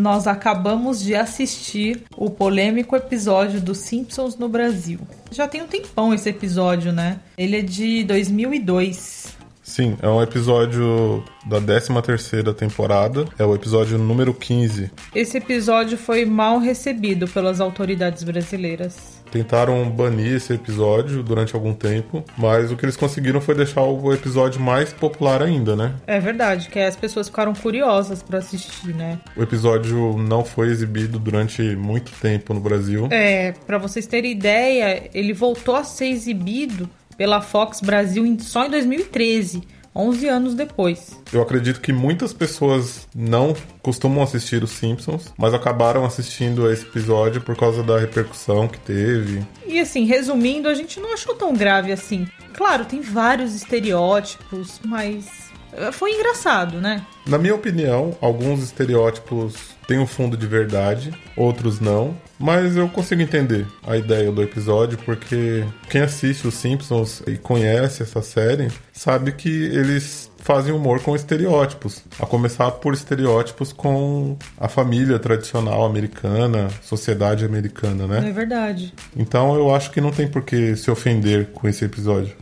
Nós acabamos de assistir o polêmico episódio dos Simpsons no Brasil. Já tem um tempão esse episódio, né? Ele é de 2002. Sim, é um episódio da 13 terceira temporada, é o episódio número 15. Esse episódio foi mal recebido pelas autoridades brasileiras tentaram banir esse episódio durante algum tempo, mas o que eles conseguiram foi deixar o episódio mais popular ainda, né? É verdade, que as pessoas ficaram curiosas para assistir, né? O episódio não foi exibido durante muito tempo no Brasil. É, para vocês terem ideia, ele voltou a ser exibido pela Fox Brasil só em 2013 11 anos depois. Eu acredito que muitas pessoas não costumam assistir os Simpsons, mas acabaram assistindo esse episódio por causa da repercussão que teve. E assim, resumindo, a gente não achou tão grave assim. Claro, tem vários estereótipos, mas foi engraçado, né? Na minha opinião, alguns estereótipos têm um fundo de verdade, outros não. Mas eu consigo entender a ideia do episódio, porque quem assiste os Simpsons e conhece essa série sabe que eles fazem humor com estereótipos. A começar por estereótipos com a família tradicional americana, sociedade americana, né? É verdade. Então eu acho que não tem por que se ofender com esse episódio.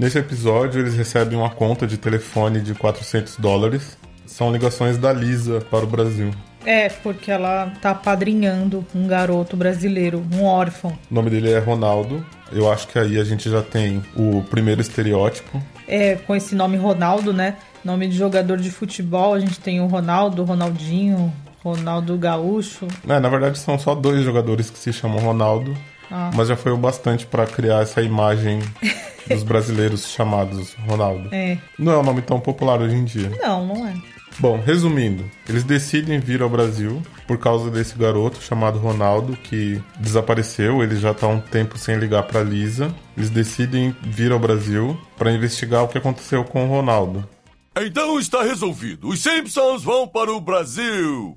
Nesse episódio, eles recebem uma conta de telefone de 400 dólares. São ligações da Lisa para o Brasil. É, porque ela tá padrinhando um garoto brasileiro, um órfão. O nome dele é Ronaldo. Eu acho que aí a gente já tem o primeiro estereótipo. É, com esse nome Ronaldo, né? Nome de jogador de futebol, a gente tem o Ronaldo, Ronaldinho, Ronaldo Gaúcho. É, na verdade são só dois jogadores que se chamam Ronaldo. Ah. Mas já foi o bastante para criar essa imagem dos brasileiros chamados Ronaldo. É. Não é um nome tão popular hoje em dia. Não, não é. Bom, resumindo, eles decidem vir ao Brasil por causa desse garoto chamado Ronaldo que desapareceu. Ele já está um tempo sem ligar para Lisa. Eles decidem vir ao Brasil para investigar o que aconteceu com o Ronaldo. Então está resolvido. Os Simpsons vão para o Brasil.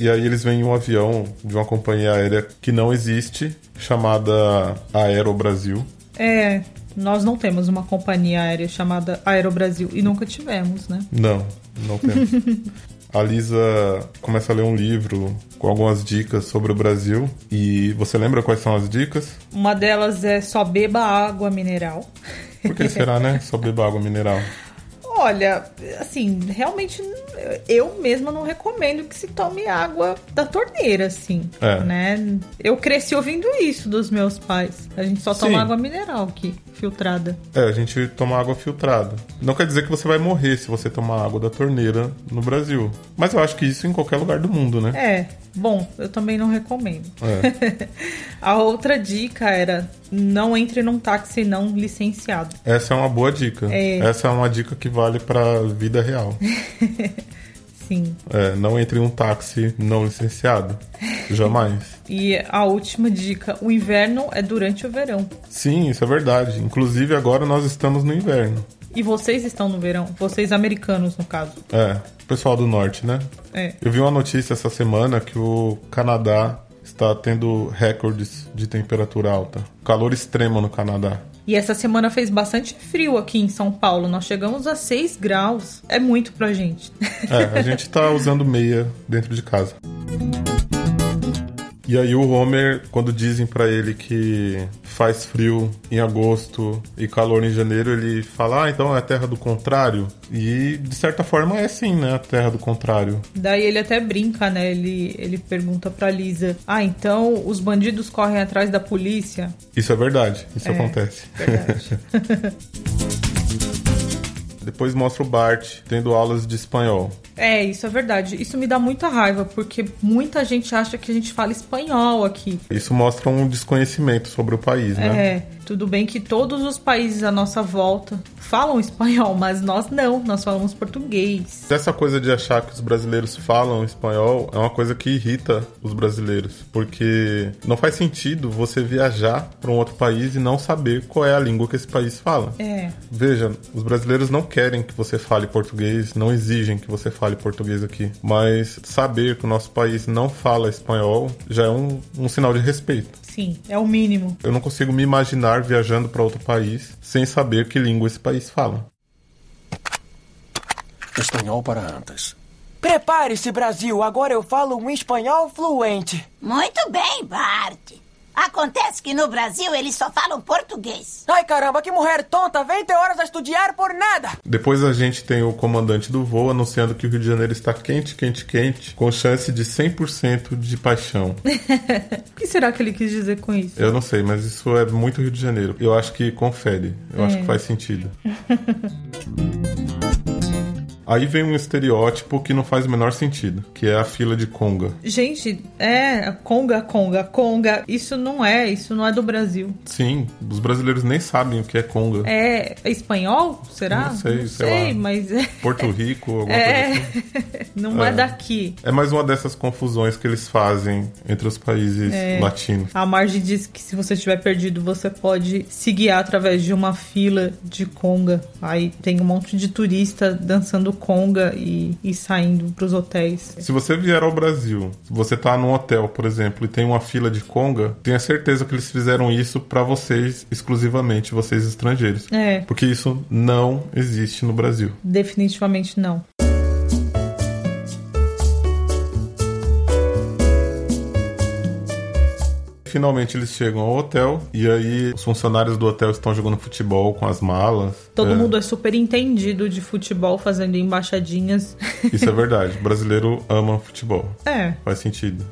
E aí eles vêm em um avião de uma companhia aérea que não existe, chamada Aero Brasil. É, nós não temos uma companhia aérea chamada Aerobrasil e nunca tivemos, né? Não, não temos. a Lisa começa a ler um livro com algumas dicas sobre o Brasil. E você lembra quais são as dicas? Uma delas é só beba água mineral. Por que será, né? Só beba água mineral. Olha, assim, realmente eu mesma não recomendo que se tome água da torneira, assim, é. né? Eu cresci ouvindo isso dos meus pais. A gente só toma Sim. água mineral aqui, filtrada. É, a gente toma água filtrada. Não quer dizer que você vai morrer se você tomar água da torneira no Brasil. Mas eu acho que isso em qualquer lugar do mundo, né? É, bom, eu também não recomendo. É. a outra dica era não entre num táxi não licenciado. Essa é uma boa dica. É. Essa é uma dica que vale para vida real. Sim. É, não entre em um táxi não licenciado. Jamais. e a última dica: o inverno é durante o verão. Sim, isso é verdade. Inclusive agora nós estamos no inverno. E vocês estão no verão? Vocês americanos, no caso. É, pessoal do norte, né? É. Eu vi uma notícia essa semana que o Canadá está tendo recordes de temperatura alta. Calor extremo no Canadá. E essa semana fez bastante frio aqui em São Paulo. Nós chegamos a 6 graus. É muito pra gente. É, a gente tá usando meia dentro de casa. E aí o Homer, quando dizem para ele que faz frio em agosto e calor em janeiro, ele fala: "Ah, então é a terra do contrário". E de certa forma é sim, né, a terra do contrário. Daí ele até brinca, né? Ele ele pergunta para Lisa: "Ah, então os bandidos correm atrás da polícia?". Isso é verdade, isso É, acontece. Verdade. Depois mostra o Bart tendo aulas de espanhol. É, isso é verdade. Isso me dá muita raiva, porque muita gente acha que a gente fala espanhol aqui. Isso mostra um desconhecimento sobre o país, né? É, tudo bem que todos os países à nossa volta falam espanhol, mas nós não, nós falamos português. Essa coisa de achar que os brasileiros falam espanhol é uma coisa que irrita os brasileiros, porque não faz sentido você viajar para um outro país e não saber qual é a língua que esse país fala. É, Veja, os brasileiros não querem que você fale português, não exigem que você fale português aqui, mas saber que o nosso país não fala espanhol já é um, um sinal de respeito. sim, é o mínimo. Eu não consigo me imaginar viajando para outro país sem saber que língua esse país fala. Espanhol para antes. Prepare-se, Brasil. Agora eu falo um espanhol fluente. Muito bem, Bart. Acontece que no Brasil eles só falam português. Ai, caramba, que mulher tonta. 20 horas a estudar por nada. Depois a gente tem o comandante do voo anunciando que o Rio de Janeiro está quente, quente, quente, com chance de 100% de paixão. O que será que ele quis dizer com isso? Eu não sei, mas isso é muito Rio de Janeiro. Eu acho que confere. Eu acho que faz sentido. Aí vem um estereótipo que não faz o menor sentido, que é a fila de conga. Gente, é conga, conga, conga. Isso não é, isso não é do Brasil. Sim, os brasileiros nem sabem o que é conga. É, espanhol? Será? Não sei, sei lá. mas é, Porto Rico, alguma é coisa assim. não é. É. daqui. É mais uma dessas confusões que eles fazem entre os países É. latinos. A Marge diz que se você estiver perdido, você pode se guiar através de uma fila de conga. Aí tem um monte de turista dançando conga e, e saindo pros hotéis. Se você vier ao Brasil, se você tá num hotel, por exemplo, e tem uma fila de conga, tenha certeza que eles fizeram isso pra vocês exclusivamente, vocês estrangeiros. É, Porque isso não existe no Brasil. definitivamente não. Finalmente eles chegam ao hotel e aí os funcionários do hotel estão jogando futebol com as malas. Todo É, mundo é super entendido de futebol, fazendo embaixadinhas. Isso é verdade. O brasileiro ama futebol. é, Faz sentido.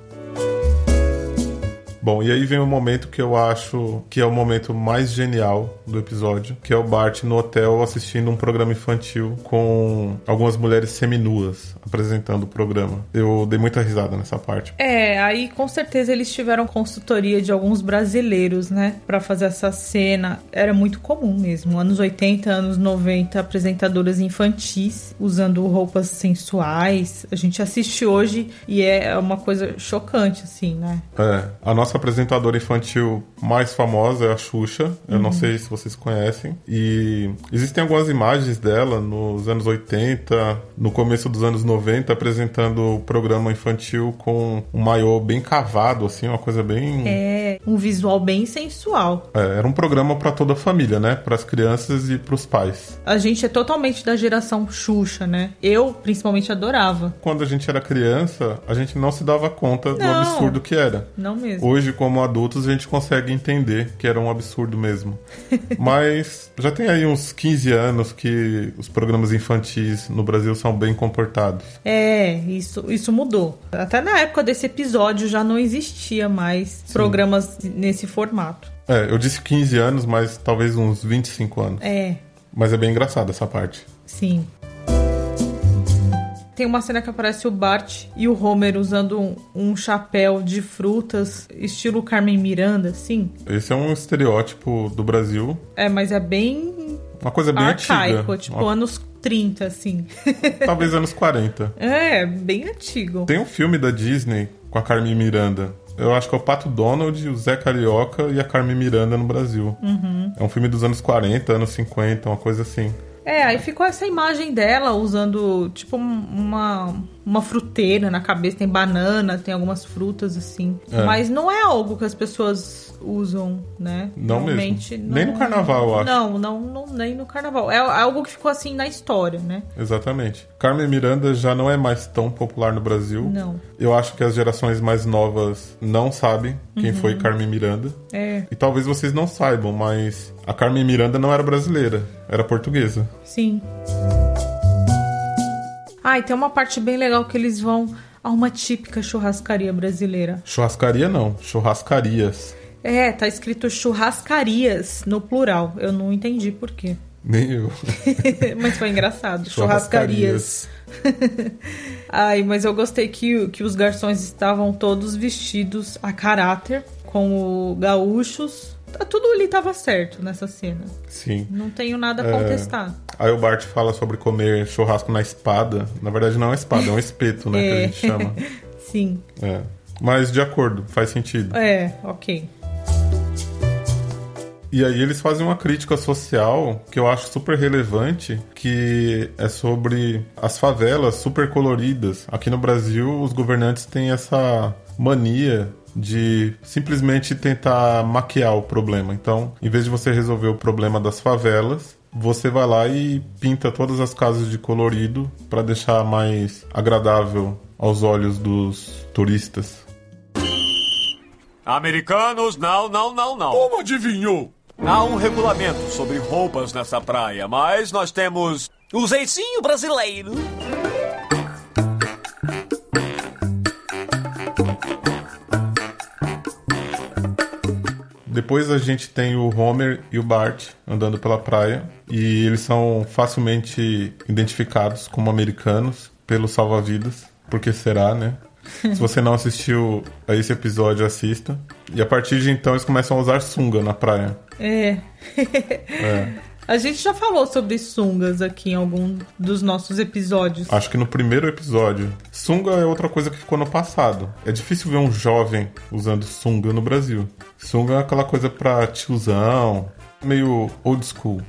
Bom, e aí vem o momento que eu acho que é o momento mais genial do episódio, que é o Bart no hotel assistindo um programa infantil com algumas mulheres seminuas apresentando o programa. Eu dei muita risada nessa parte. É, aí com certeza eles tiveram consultoria de alguns brasileiros, né, Pra fazer essa cena. Era muito comum mesmo, anos 80, anos 90, apresentadoras infantis usando roupas sensuais. A gente assiste hoje e é uma coisa chocante, assim, né? É, a nossa apresentadora infantil mais famosa é a Xuxa. Eu não sei se vocês conhecem. E existem algumas imagens dela nos anos 80, no começo dos anos 90, apresentando o programa infantil com um maiô bem cavado, assim, uma coisa bem. É um visual bem sensual. É, era um programa para toda a família, né? Para as crianças e para os pais. A gente é totalmente da geração Xuxa, né? Eu, principalmente, adorava. Quando a gente era criança, a gente não se dava conta do Não. absurdo que era. Não mesmo. Hoje, como adultos, a gente consegue entender que era um absurdo mesmo. Mas já tem aí uns 15 anos que os programas infantis no Brasil são bem comportados. É, isso, isso mudou. Até na época desse episódio já não existia mais programas nesse formato. É, eu disse 15 anos, mas talvez uns 25 anos. É, Mas é bem engraçado essa parte. sim. Tem uma cena que aparece o Bart e o Homer usando um, um chapéu de frutas, estilo Carmen Miranda, assim. Esse é um estereótipo do Brasil, É, mas é bem uma coisa bem arcaico, antiga. tipo Uma- anos 30, assim. Talvez anos 40. é, bem antigo. Tem um filme da Disney com a Carmen Miranda. Eu acho que é o Pato Donald, o Zé Carioca e a Carmen Miranda no Brasil. Uhum. É um filme dos anos 40, anos 50, uma coisa assim. É, aí ficou essa imagem dela usando, tipo, um- uma, uma fruteira na cabeça, tem banana, tem algumas frutas assim. É. Mas não é algo que as pessoas usam, né? Não Normalmente, mesmo. Nem no carnaval, eu acho. Não, não, não, nem no carnaval. É algo que ficou assim na história, né? Exatamente. Carmen Miranda já não é mais tão popular no Brasil. Não. Eu acho que as gerações mais novas não sabem quem foi Carmen Miranda. É, E talvez vocês não saibam, mas a Carmen Miranda não era brasileira, era portuguesa. sim. Ah, e tem uma parte bem legal que eles vão a uma típica churrascaria brasileira. Churrascaria não, churrascarias. É, tá escrito churrascarias no plural. Eu não entendi por quê. Nem eu. mas foi engraçado. Churrascarias. Ai, mas eu gostei que, que os garçons estavam todos vestidos a caráter, como gaúchos. Tá- Tudo ali tava certo nessa cena. Sim. Não tenho nada a É. contestar. Aí o Bart fala sobre comer churrasco na espada. Na verdade não é uma espada, é um espeto, né, que a É. gente chama. Sim. É. Mas de acordo, faz sentido. É, ok. E aí eles fazem uma crítica social que eu acho super relevante, que é sobre as favelas super coloridas. Aqui no Brasil, os governantes têm essa mania de simplesmente tentar maquiar o problema. Então, em vez de você resolver o problema das favelas, você vai lá e pinta todas as casas de colorido para deixar mais agradável aos olhos dos turistas. Americanos, não, não, não, não. Como adivinhou? Há um regulamento sobre roupas nessa praia, mas nós temos o jeitinho brasileiro. Depois a gente tem o Homer e o Bart andando pela praia e eles são facilmente identificados como americanos pelo salva-vidas, porque será, né? Se você não assistiu a esse episódio, assista. E a partir de então eles começam a usar sunga na praia. É. A gente já falou sobre sungas aqui em algum dos nossos episódios. Acho que no primeiro episódio. Sunga é outra coisa que ficou no passado. É difícil ver um jovem usando sunga no Brasil. Sunga é aquela coisa pra tiozão, meio old school.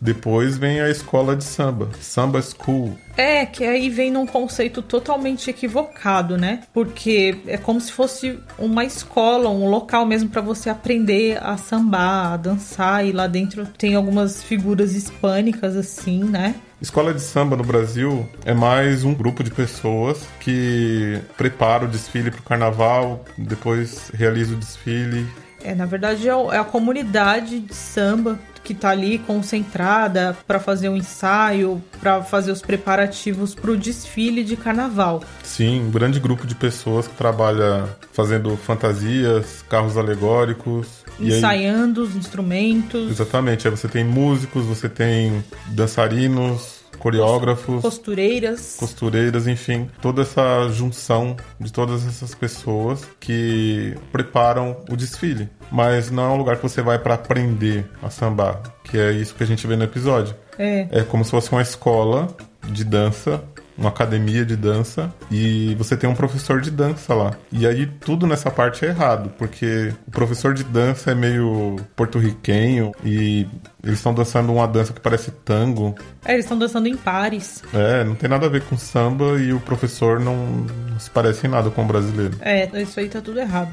Depois vem a escola de samba, Samba School. É, que aí vem num conceito totalmente equivocado, né? Porque é como se fosse uma escola, um local mesmo pra você aprender a sambar, a dançar, e lá dentro tem algumas figuras hispânicas assim, né? Escola de samba no Brasil é mais um grupo de pessoas que prepara o desfile para o carnaval, depois realiza o desfile. É, na verdade é o- é a comunidade de samba que tá ali concentrada pra fazer o ensaio, pra fazer os preparativos pro desfile de carnaval. Sim, um grande grupo de pessoas que trabalha fazendo fantasias, carros alegóricos. E aí, ensaiando os instrumentos, exatamente, aí você tem músicos, você tem dançarinos, coreógrafos, costureiras. costureiras, enfim, toda essa junção de todas essas pessoas que preparam o desfile. Mas não é um lugar que você vai para aprender a sambar, que é isso que a gente vê no episódio. É. É como se fosse uma escola de dança, uma academia de dança, e você tem um professor de dança lá. E aí tudo nessa parte é errado, porque o professor de dança é meio porto-riquenho e eles estão dançando uma dança que parece tango. É, eles estão dançando em pares. É, não tem nada a ver com samba e o professor não, se parece em nada com o brasileiro. É, isso aí tá tudo errado.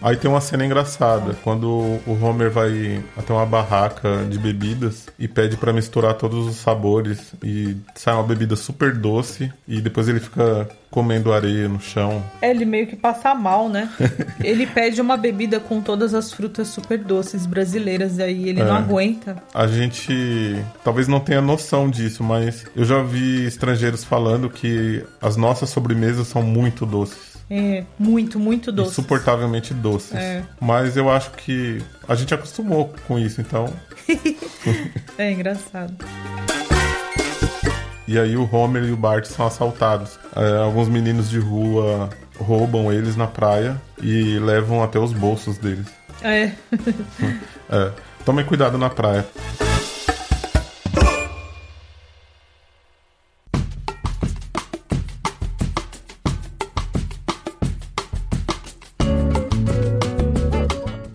Aí tem uma cena engraçada, quando o Homer vai até uma barraca de bebidas e pede pra misturar todos os sabores e sai uma bebida super doce e depois ele fica comendo areia no chão. É, ele meio que passa mal, né? ele pede uma bebida com todas as frutas super doces brasileiras, aí ele não É. aguenta. A gente talvez não tenha noção disso, mas eu já vi estrangeiros falando que as nossas sobremesas são muito doces. É, muito, muito doce. Insuportavelmente doces. É. Mas eu acho que a gente acostumou com isso, então É engraçado. E aí o Homer e o Bart são assaltados. É, alguns meninos de rua roubam eles na praia e levam até os bolsos deles. É. É, tomem cuidado na praia.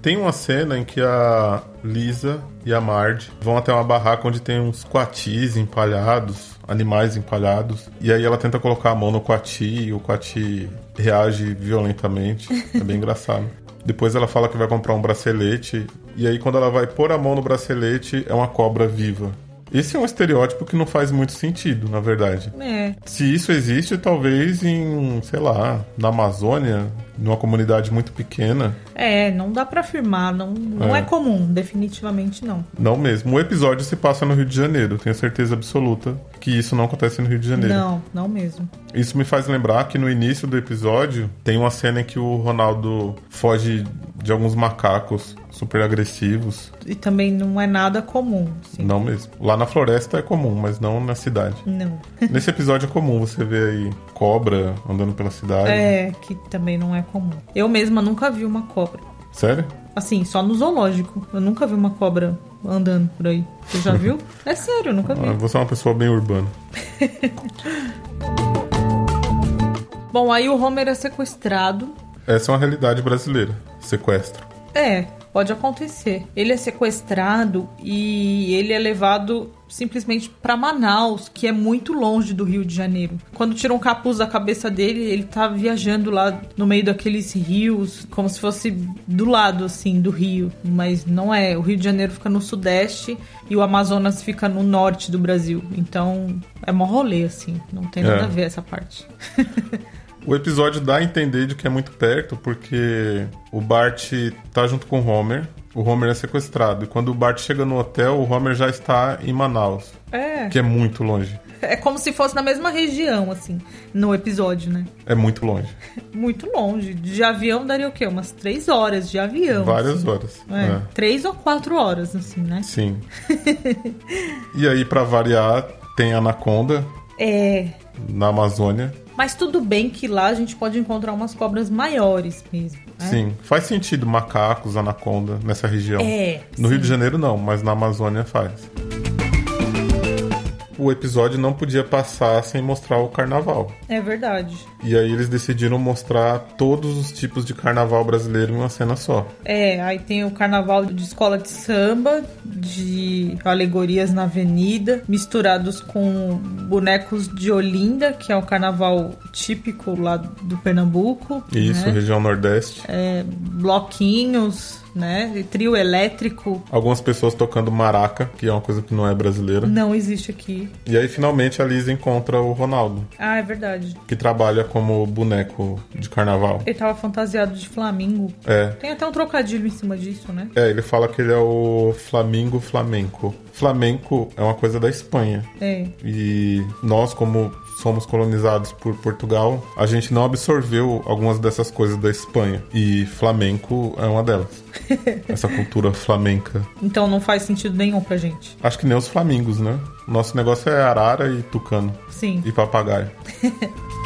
Tem uma cena em que a Lisa e a Marge vão até uma barraca onde tem uns coatis empalhados, animais empalhados. E aí ela tenta colocar a mão no coati e o coati reage violentamente. É bem engraçado. Depois ela fala que vai comprar um bracelete. E aí, quando ela vai pôr a mão no bracelete, é uma cobra viva. Esse é um estereótipo que não faz muito sentido, na verdade. É. Se isso existe, talvez em, sei lá, na Amazônia, numa comunidade muito pequena. É, não dá para afirmar, não, não é. é. comum, definitivamente não. Não mesmo. O episódio se passa no Rio de Janeiro, tenho certeza absoluta que isso não acontece no Rio de Janeiro. Não, não mesmo. Isso me faz lembrar que no início do episódio tem uma cena em que o Ronaldo foge de alguns macacos super agressivos. E também não é nada comum. Sim. Não mesmo. Lá na floresta é comum, mas não na cidade. Não. Nesse episódio é comum você ver aí cobra andando pela cidade. É, que também não é comum. Eu mesma nunca vi uma cobra. Sério? Assim, só no zoológico. Eu nunca vi uma cobra andando por aí. Você já viu? é sério, eu nunca vi. Ah, você é uma pessoa bem urbana. Bom, aí o Homer é sequestrado. Essa é uma realidade brasileira. Sequestro. É, pode acontecer. Ele é sequestrado e ele é levado simplesmente para Manaus, que é muito longe do Rio de Janeiro. Quando tiram um capuz da cabeça dele, ele tá viajando lá no meio daqueles rios, como se fosse do lado assim do rio, mas não é. O Rio de Janeiro fica no sudeste e o Amazonas fica no norte do Brasil. Então, é mó rolê assim, não tem nada é. a ver essa parte. O episódio dá a entender de que é muito perto, porque o Bart tá junto com o Homer. O Homer é sequestrado. E quando o Bart chega no hotel, o Homer já está em Manaus. É. Que é muito longe. É como se fosse na mesma região, assim, no episódio, né? É muito longe. muito longe. De avião daria o quê? Umas três horas de avião. Várias assim. horas. É, é. Três ou quatro horas, assim, né? Sim. e aí, para variar, tem Anaconda. É. Na Amazônia. Mas tudo bem que lá a gente pode encontrar umas cobras maiores mesmo. Né? Sim, faz sentido macacos, anaconda nessa região. É. No sim. Rio de Janeiro não, mas na Amazônia faz o episódio não podia passar sem mostrar o carnaval. É verdade. E aí eles decidiram mostrar todos os tipos de carnaval brasileiro em uma cena só. É, aí tem o carnaval de escola de samba, de alegorias na avenida, misturados com bonecos de Olinda, que é o carnaval típico lá do Pernambuco. Isso, né? região Nordeste. É, bloquinhos né? Trio elétrico. Algumas pessoas tocando maraca, que é uma coisa que não é brasileira. Não existe aqui. E aí finalmente a Lisa encontra o Ronaldo. Ah, é verdade. Que trabalha como boneco de carnaval. Ele tava fantasiado de Flamingo. É. Tem até um trocadilho em cima disso, né? É, ele fala que ele é o Flamingo Flamenco. Flamenco é uma coisa da Espanha. É. E nós, como somos colonizados por Portugal, a gente não absorveu algumas dessas coisas da Espanha. E flamenco é uma delas. Essa cultura flamenca. Então não faz sentido nenhum pra gente. Acho que nem os flamingos, né? Nosso negócio é arara e tucano. Sim. E papagaio.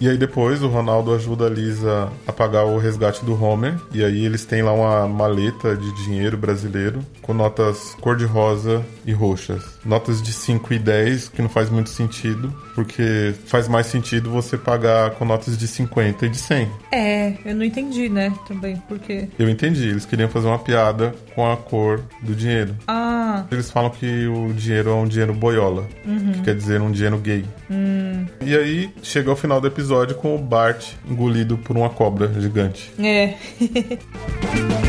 E aí depois o Ronaldo ajuda a Lisa a pagar o resgate do Homer. E aí eles têm lá uma maleta de dinheiro brasileiro com notas cor-de-rosa e roxas. Notas de 5 e 10, que não faz muito sentido, porque faz mais sentido você pagar com notas de 50 e de 100. É, eu não entendi, né? Também, porque. Eu entendi, eles queriam fazer uma piada com a cor do dinheiro. Ah. Eles falam que o dinheiro é um dinheiro boiola, uhum. que quer dizer um dinheiro gay. Hum. E aí chega ao final do episódio com o Bart engolido por uma cobra gigante. É.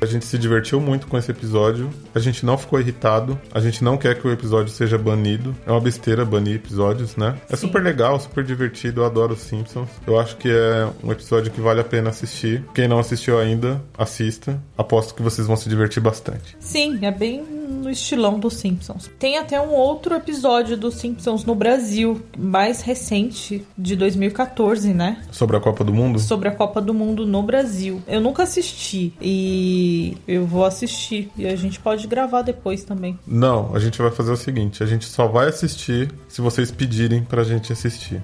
A gente se divertiu muito com esse episódio. A gente não ficou irritado. A gente não quer que o episódio seja banido. É uma besteira banir episódios, né? É Sim. super legal, super divertido. Eu adoro os Simpsons. Eu acho que é um episódio que vale a pena assistir. Quem não assistiu ainda, assista. Aposto que vocês vão se divertir bastante. Sim, é bem no estilão dos Simpsons. Tem até um outro episódio dos Simpsons no Brasil, mais recente, de 2014, né? Sobre a Copa do Mundo? Sobre a Copa do Mundo no Brasil. Eu nunca assisti e eu vou assistir e a gente pode gravar depois também. Não, a gente vai fazer o seguinte: a gente só vai assistir se vocês pedirem pra gente assistir.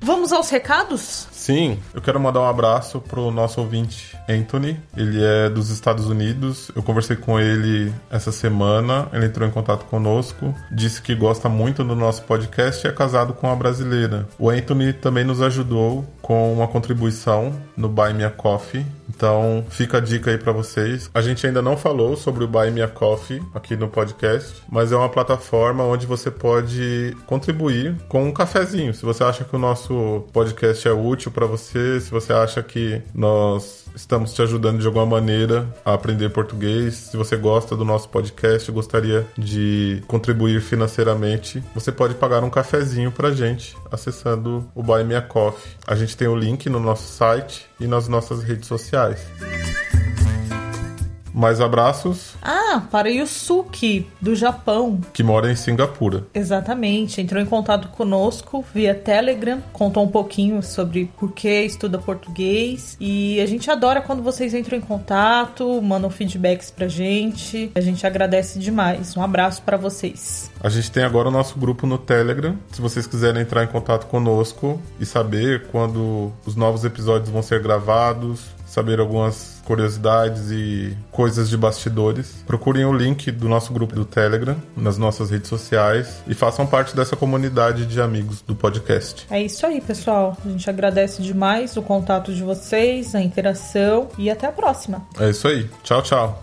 Vamos aos recados? Sim, eu quero mandar um abraço pro nosso ouvinte Anthony. Ele é dos Estados Unidos. Eu conversei com ele essa semana. Ele entrou em contato conosco, disse que gosta muito do nosso podcast e é casado com uma brasileira. O Anthony também nos ajudou com uma contribuição no Buy Me a Coffee. Então, fica a dica aí para vocês. A gente ainda não falou sobre o Buy Me a Coffee aqui no podcast, mas é uma plataforma onde você pode contribuir com um cafezinho. Se você acha que o nosso podcast é útil para você, se você acha que nós estamos te ajudando de alguma maneira a aprender português, se você gosta do nosso podcast gostaria de contribuir financeiramente, você pode pagar um cafezinho pra gente acessando o Buy Me a Coffee. A gente tem o link no nosso site e nas nossas redes sociais. Mais abraços. Ah, para Yusuke, do Japão. Que mora em Singapura. Exatamente. Entrou em contato conosco via Telegram, contou um pouquinho sobre por que estuda português. E a gente adora quando vocês entram em contato, mandam feedbacks pra gente. A gente agradece demais. Um abraço para vocês. A gente tem agora o nosso grupo no Telegram. Se vocês quiserem entrar em contato conosco e saber quando os novos episódios vão ser gravados, saber algumas curiosidades e coisas de bastidores, procurem o link do nosso grupo do Telegram nas nossas redes sociais e façam parte dessa comunidade de amigos do podcast. É isso aí, pessoal. A gente agradece demais o contato de vocês, a interação e até a próxima. É isso aí. Tchau, tchau.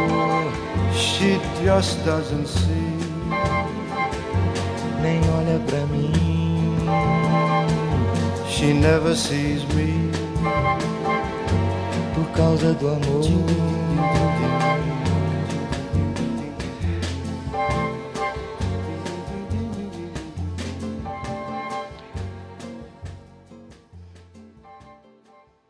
She just doesn't see. nem olha pra mim. She never sees me. Por causa do amor.